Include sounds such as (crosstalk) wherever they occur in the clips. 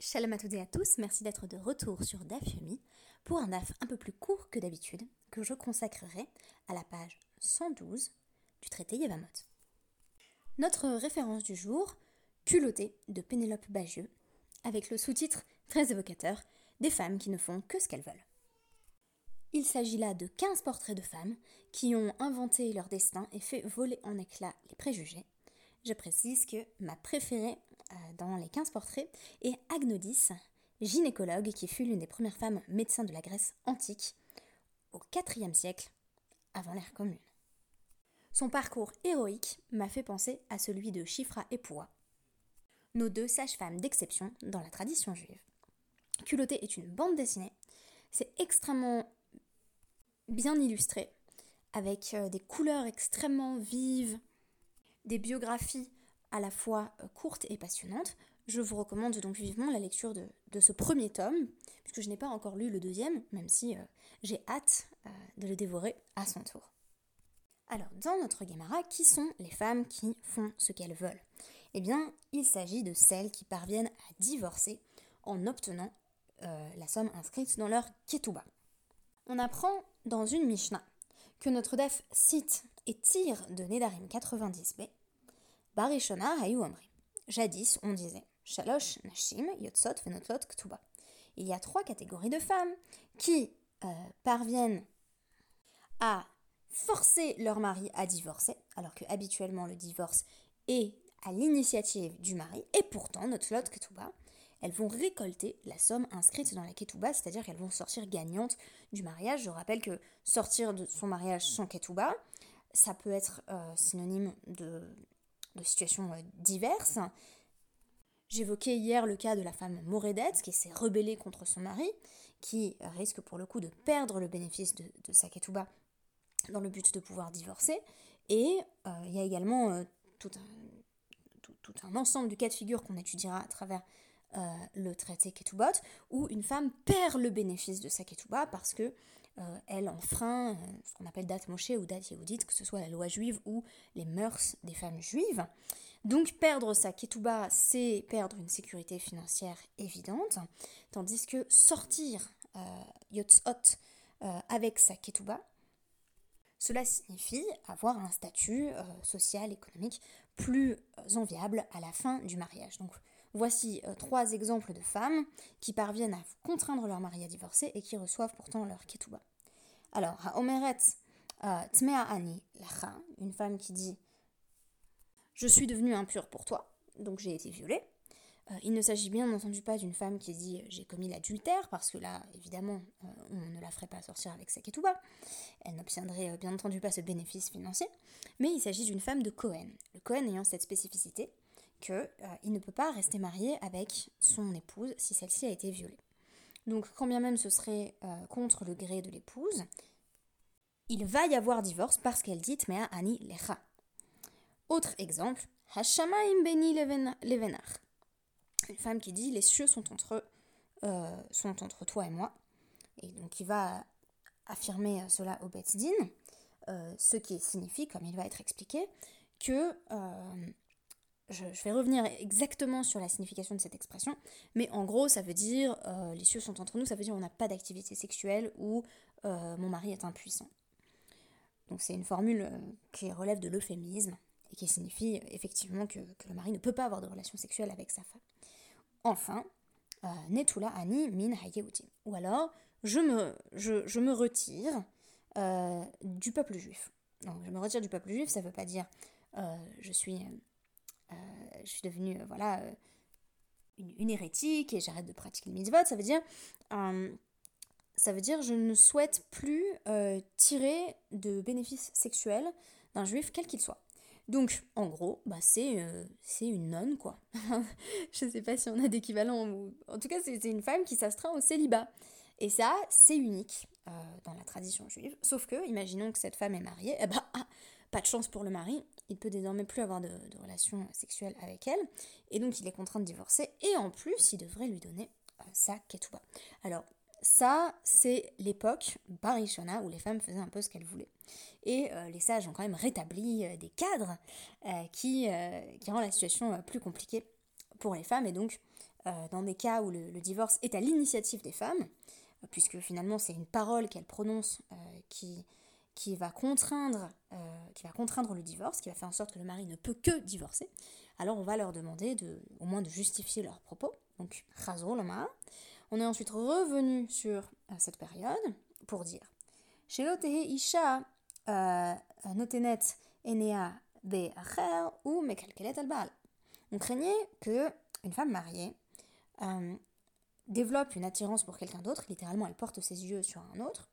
Shalom à toutes et à tous, merci d'être de retour sur DAF Yomi pour un DAF un peu plus court que d'habitude que je consacrerai à la page 112 du traité Yevamot. Notre référence du jour, Culotté de Pénélope Bagieux, avec le sous-titre très évocateur Des femmes qui ne font que ce qu'elles veulent. Il s'agit là de 15 portraits de femmes qui ont inventé leur destin et fait voler en éclats les préjugés. Je précise que ma préférée dans les 15 portraits est Agnodis, gynécologue qui fut l'une des premières femmes médecins de la Grèce antique au IVe siècle avant l'ère commune. Son parcours héroïque m'a fait penser à celui de Chifra et Poua, nos deux sages-femmes d'exception dans la tradition juive. Culotté est une bande dessinée, c'est extrêmement bien illustré, avec euh, des couleurs extrêmement vives, des biographies à la fois euh, courte et passionnante. Je vous recommande donc vivement la lecture de, ce premier tome, puisque je n'ai pas encore lu le deuxième, même si euh, j'ai hâte euh, de le dévorer à son tour. Alors, dans notre Guémara, qui sont les femmes qui font ce qu'elles veulent? Eh bien, il s'agit de celles qui parviennent à divorcer en obtenant la somme inscrite dans leur Ketouba. On apprend dans une Mishnah que notre def cite et tire de Nedarim 90b Barishona hayu Jadis, on disait Shalosh nashim yotzot venotlot ktuba. Il y a trois catégories de femmes qui euh, parviennent à forcer leur mari à divorcer, alors que habituellement le divorce est à l'initiative du mari, et pourtant, notlot ketuba, elles vont récolter la somme inscrite dans la ketouba, c'est-à-dire qu'elles vont sortir gagnantes du mariage. Je rappelle que sortir de son mariage sans ketouba, ça peut être euh, synonyme de de situations euh, diverses. J'évoquais hier le cas de la femme Moredette qui s'est rebellée contre son mari, qui risque pour le coup de perdre le bénéfice de, de sa ketouba dans le but de pouvoir divorcer. Et euh, il y a également euh, tout, un, ensemble de cas de figure qu'on étudiera à travers le traité Ketubot, où une femme perd le bénéfice de sa ketouba parce que elle enfreint euh, ce qu'on appelle date Moshe ou date Yehudite, que ce soit la loi juive ou les mœurs des femmes juives. Donc perdre sa ketouba, c'est perdre une sécurité financière évidente, tandis que sortir euh, yotzot euh, avec sa ketouba, cela signifie avoir un statut social, économique plus enviable à la fin du mariage. Voici euh, trois exemples de femmes qui parviennent à contraindre leur mari à divorcer et qui reçoivent pourtant leur ketouba. Alors, Omeret euh, Tmea Ani Lacha, une femme qui dit Je suis devenue impure pour toi, donc j'ai été violée. Euh, il ne s'agit bien entendu pas d'une femme qui dit j'ai commis l'adultère, parce que là, évidemment, on ne la ferait pas sortir avec sa ketouba. Elle n'obtiendrait bien entendu pas ce bénéfice financier. Mais il s'agit d'une femme de Cohen. Le Cohen ayant cette spécificité qu'il euh, ne peut pas rester marié avec son épouse si celle-ci a été violée. Donc quand bien même ce serait euh, contre le gré de l'épouse, il va y avoir divorce parce qu'elle dit Tmea Ani Lecha. Autre exemple, Hashamaim Beni Levenar. Une femme qui dit Les cieux sont entre, euh, sont entre toi et moi. Et donc il va affirmer cela au Betzdin, ce qui signifie, comme il va être expliqué, que je, vais revenir exactement sur la signification de cette expression, mais en gros, ça veut dire euh, les cieux sont entre nous, ça veut dire on n'a pas d'activité sexuelle ou euh, mon mari est impuissant. Donc c'est une formule euh, qui relève de l'euphémisme et qui signifie effectivement que, le mari ne peut pas avoir de relation sexuelle avec sa femme. Enfin, Netula Ani Min Ou alors, je me, retire du peuple juif. Je me retire du peuple juif, ça ne veut pas dire je suis je suis devenue, euh, voilà, euh, une, hérétique et j'arrête de pratiquer le mitzvot, ça veut dire ça veut dire je ne souhaite plus tirer de bénéfices sexuels d'un juif quel qu'il soit. Donc, en gros, bah, c'est une nonne, quoi. (laughs) je ne sais pas si on a d'équivalent. En tout cas, c'est une femme qui s'astreint au célibat. Et ça, c'est unique dans la tradition juive. Sauf que, imaginons que cette femme est mariée, eh ben, ah, pas de chance pour le mari, il peut désormais plus avoir de, relations sexuelles avec elle, et donc il est contraint de divorcer, et en plus il devrait lui donner euh, sa ketouba. Alors ça, c'est l'époque barishona où les femmes faisaient un peu ce qu'elles voulaient. Et euh, les sages ont quand même rétabli euh, des cadres qui, qui rendent la situation plus compliquée pour les femmes, et donc dans des cas où le, divorce est à l'initiative des femmes, puisque finalement c'est une parole qu'elle prononce qui, qui, va contraindre, qui va contraindre le divorce, qui va faire en sorte que le mari ne peut que divorcer, alors on va leur demander de, au moins de justifier leurs propos. Donc, on est ensuite revenu sur cette période pour dire isha notenet enea ou mekalkelet al On craignait que une femme mariée euh, développe une attirance pour quelqu'un d'autre, littéralement elle porte ses yeux sur un autre,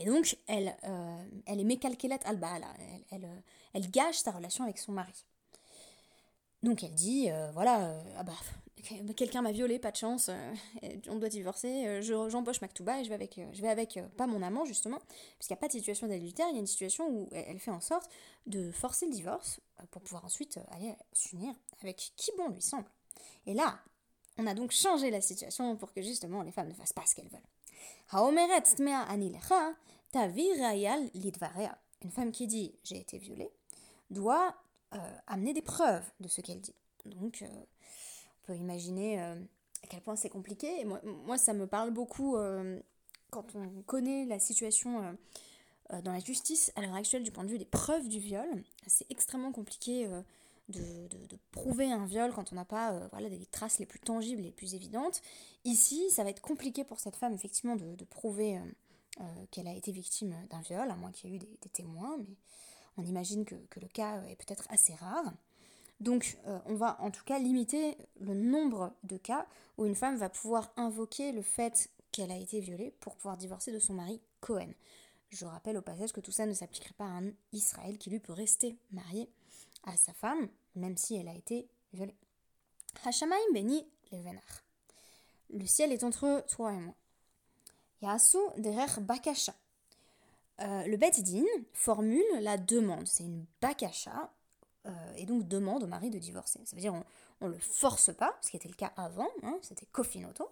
et donc elle, euh, elle est mekalkelet al elle, elle, euh, elle, gâche sa relation avec son mari. Donc elle dit, voilà, ah bah, quelqu'un m'a violé, pas de chance, euh, on doit divorcer, euh, j'empoche Maktuba et je vais avec, euh, je vais avec pas mon amant justement, puisqu'il n'y a pas de situation d'adultère, il y a une situation où elle fait en sorte de forcer le divorce pour pouvoir ensuite aller s'unir avec qui bon lui semble. Et là, on a donc changé la situation pour que justement les femmes ne fassent pas ce qu'elles veulent. Une femme qui dit j'ai été violée doit amener des preuves de ce qu'elle dit. Donc, imaginer euh, à quel point c'est compliqué. moi, moi, ça me parle beaucoup euh, quand on connaît la situation euh, dans la justice à l'heure actuelle du point de vue des preuves du viol. C'est extrêmement compliqué de, prouver un viol quand on n'a pas voilà, des traces les plus tangibles, les plus évidentes. Ici, ça va être compliqué pour cette femme, effectivement, de, prouver qu'elle a été victime d'un viol, à moins qu'il y ait eu des, témoins, mais on imagine que, le cas est peut-être assez rare. Donc euh, on va en tout cas limiter le nombre de cas où une femme va pouvoir invoquer le fait qu'elle a été violée pour pouvoir divorcer de son mari Cohen. Je rappelle au passage que tout ça ne s'appliquerait pas à un Israël qui lui peut rester marié à sa femme, même si elle a été violée. Hashamaim. Le ciel est entre toi et moi. Yasu derer bakasha. Euh, le Bet Din formule la demande. C'est une bakasha, euh, et donc demande au mari de divorcer. Ça veut dire on ne le force pas, ce qui était le cas avant, hein, c'était kofinoto,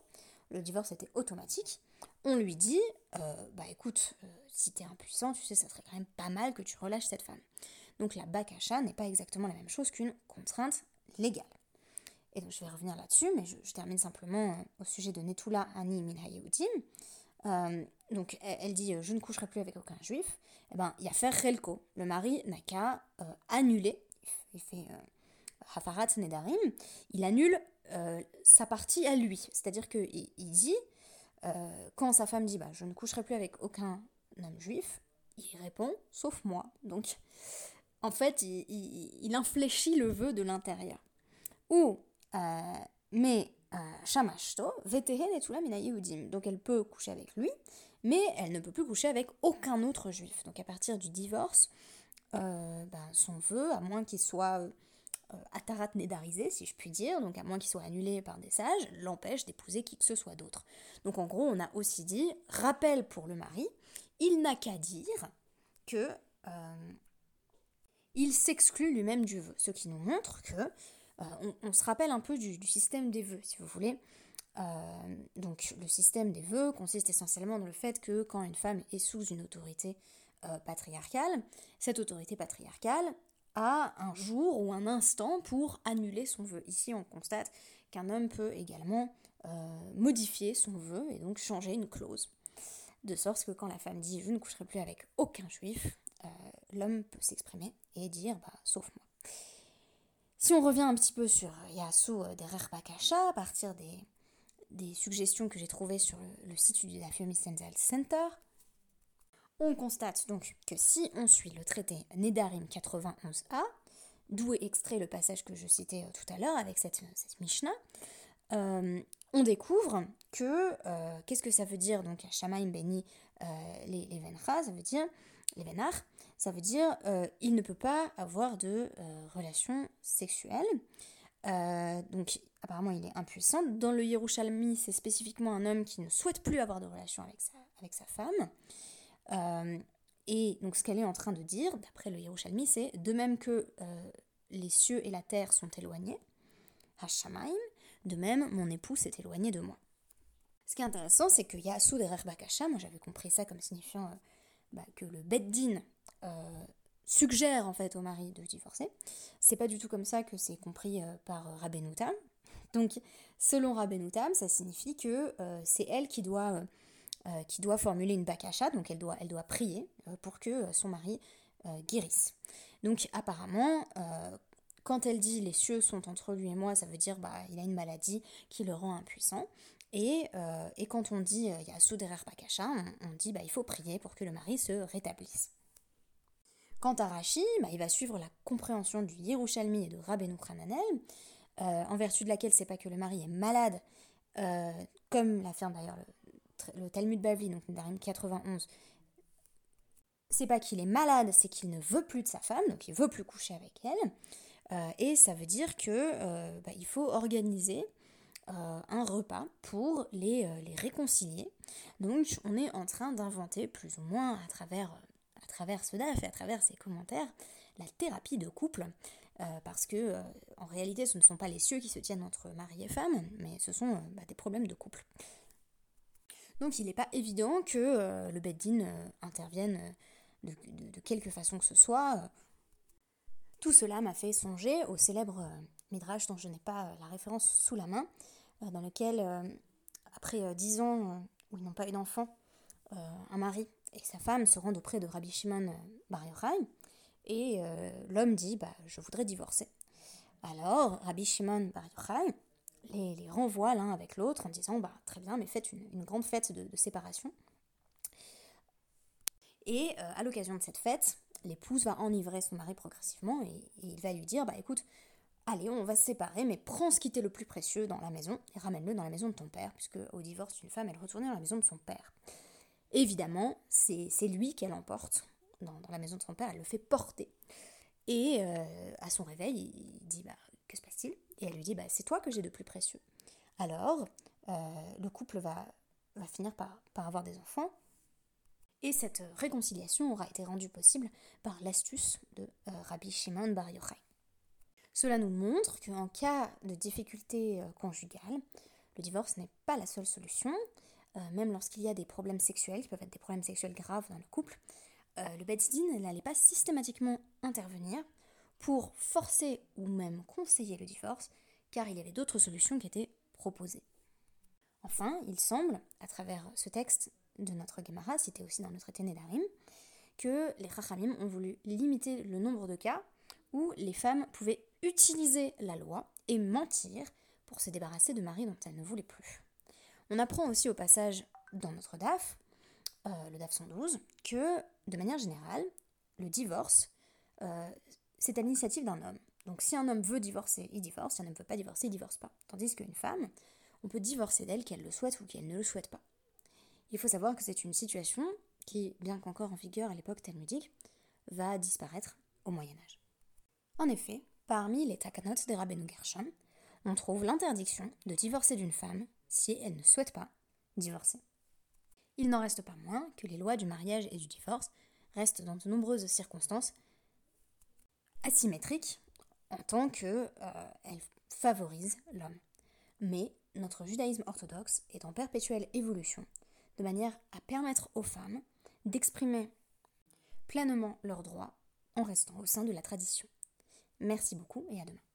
le divorce était automatique. On lui dit, euh, bah écoute, euh, si tu es impuissant, tu sais, ça serait quand même pas mal que tu relâches cette femme. Donc la bakasha n'est pas exactement la même chose qu'une contrainte légale. Et donc je vais revenir là-dessus, mais je, termine simplement au sujet de Netula Ani Min donc elle, dit je ne coucherai plus avec aucun juif. Eh ben il y a faire relko. Le mari n'a qu'à annuler il fait euh, Hafarat Nedarim, il annule euh, sa partie à lui. C'est-à-dire qu'il il dit, euh, quand sa femme dit bah, Je ne coucherai plus avec aucun homme juif, il répond Sauf moi. Donc, en fait, il, infléchit le vœu de l'intérieur. Ou, mais Shamashto, Vetehen et Tula Donc, elle peut coucher avec lui, mais elle ne peut plus coucher avec aucun autre juif. Donc, à partir du divorce, euh, ben, son vœu, à moins qu'il soit euh, atarat nédarisé, si je puis dire, donc à moins qu'il soit annulé par des sages, l'empêche d'épouser qui que ce soit d'autre. Donc en gros, on a aussi dit, rappel pour le mari, il n'a qu'à dire que euh, il s'exclut lui-même du vœu, ce qui nous montre que on, se rappelle un peu du, du, système des vœux, si vous voulez. donc le système des vœux consiste essentiellement dans le fait que quand une femme est sous une autorité euh, patriarcale, cette autorité patriarcale a un jour ou un instant pour annuler son vœu. Ici, on constate qu'un homme peut également euh, modifier son vœu et donc changer une clause. De sorte que quand la femme dit je ne coucherai plus avec aucun juif, euh, l'homme peut s'exprimer et dire bah, sauf moi. Si on revient un petit peu sur Yasu Derer Bakasha, à partir des, des suggestions que j'ai trouvées sur le, site du Dafyomi Center, on constate donc que si on suit le traité Nedarim 91a, d'où est extrait le passage que je citais euh, tout à l'heure avec cette, Mishnah, euh, on découvre que, euh, qu'est-ce que ça veut dire donc Shamaim Beni les, les Venra, ça veut dire, les Venar, ça veut dire il ne peut pas avoir de relations sexuelles. donc apparemment il est impuissant. Dans le Yerushalmi, c'est spécifiquement un homme qui ne souhaite plus avoir de relations avec sa, avec sa femme. Euh, et donc ce qu'elle est en train de dire, d'après le Yerushalmi, c'est de même que euh, les cieux et la terre sont éloignés, Hashamaim, de même mon époux s'est éloigné de moi. Ce qui est intéressant, c'est que Yasu derer Bakasha, moi j'avais compris ça comme signifiant euh, bah, que le Beddin suggère en fait au mari de divorcer. C'est pas du tout comme ça que c'est compris par Rabbenuta, Donc, selon Rabbeinu Tam, ça signifie que c'est elle qui doit, qui doit formuler une bakasha, donc elle doit, prier pour que son mari guérisse. Donc, apparemment, quand elle dit les cieux sont entre lui et moi, ça veut dire bah il a une maladie qui le rend impuissant. Et, euh, quand on dit euh, il y a Souderer Pakasha, on, dit bah il faut prier pour que le mari se rétablisse. Quant à Rashi, bah, il va suivre la compréhension du Yerushalmi et de Rabbeinu Krananel, euh, en vertu de laquelle c'est pas que le mari est malade, comme l'affirme d'ailleurs le, Talmud Bavli, donc Narim 91, c'est pas qu'il est malade, c'est qu'il ne veut plus de sa femme, donc il veut plus coucher avec elle. Euh, et ça veut dire que euh, bah, il faut organiser euh, un repas pour les, réconcilier. Donc on est en train d'inventer plus ou moins à travers, à travers ce DAF et à travers ces commentaires la thérapie de couple. parce que en réalité ce ne sont pas les cieux qui se tiennent entre mari et femme, mais ce sont bah, des problèmes de couple. Donc il n'est pas évident que le Beddin intervienne de, de, quelque façon que ce soit tout cela m'a fait songer au célèbre euh, Midrash dont je n'ai pas euh, la référence sous la main, euh, dans lequel, après dix ans où ils n'ont pas eu d'enfant, un mari et sa femme se rendent auprès de Rabbi Shimon Bar Yochai, et l'homme dit bah, Je voudrais divorcer. Alors, Rabbi Shimon Bar Yochai les, renvoie l'un avec l'autre en disant bah, Très bien, mais faites une, grande fête de, séparation. Et à l'occasion de cette fête, l'épouse va enivrer son mari progressivement et, il va lui dire bah écoute, allez, on va se séparer, mais prends ce qui t'est le plus précieux dans la maison et ramène-le dans la maison de ton père, puisque au divorce, une femme, elle retournait dans la maison de son père. Évidemment, c'est lui qu'elle emporte dans, la maison de son père, elle le fait porter. Et euh, à son réveil, il dit bah, que se passe-t-il? Et elle lui dit bah, c'est toi que j'ai de plus précieux. Alors, euh, le couple va, finir par, avoir des enfants, et cette réconciliation aura été rendue possible par l'astuce de euh, Rabbi Shimon Bar Yochai. Cela nous montre qu'en cas de difficulté euh, conjugale, le divorce n'est pas la seule solution, euh, même lorsqu'il y a des problèmes sexuels, qui peuvent être des problèmes sexuels graves dans le couple, le Bezdin n'allait pas systématiquement intervenir pour forcer ou même conseiller le divorce, car il y avait d'autres solutions qui étaient proposées. Enfin, il semble, à travers ce texte, de notre Gemara, cité aussi dans le traité que les Chachamim ont voulu limiter le nombre de cas où les femmes pouvaient utiliser la loi et mentir pour se débarrasser de maris dont elles ne voulaient plus. On apprend aussi au passage dans notre DAF, euh, le DAF 112, que de manière générale, le divorce, euh, c'est à l'initiative d'un homme. Donc si un homme veut divorcer, il divorce, si un homme ne veut pas divorcer, il divorce pas. Tandis qu'une femme, on peut divorcer d'elle qu'elle le souhaite ou qu'elle ne le souhaite pas. Il faut savoir que c'est une situation qui, bien qu'encore en vigueur à l'époque talmudique, va disparaître au Moyen Âge. En effet, parmi les takanot des Rabbeinu Gershom, on trouve l'interdiction de divorcer d'une femme si elle ne souhaite pas divorcer. Il n'en reste pas moins que les lois du mariage et du divorce restent dans de nombreuses circonstances asymétriques en tant qu'elles euh, favorisent l'homme. Mais notre judaïsme orthodoxe est en perpétuelle évolution de manière à permettre aux femmes d'exprimer pleinement leurs droits en restant au sein de la tradition. Merci beaucoup et à demain.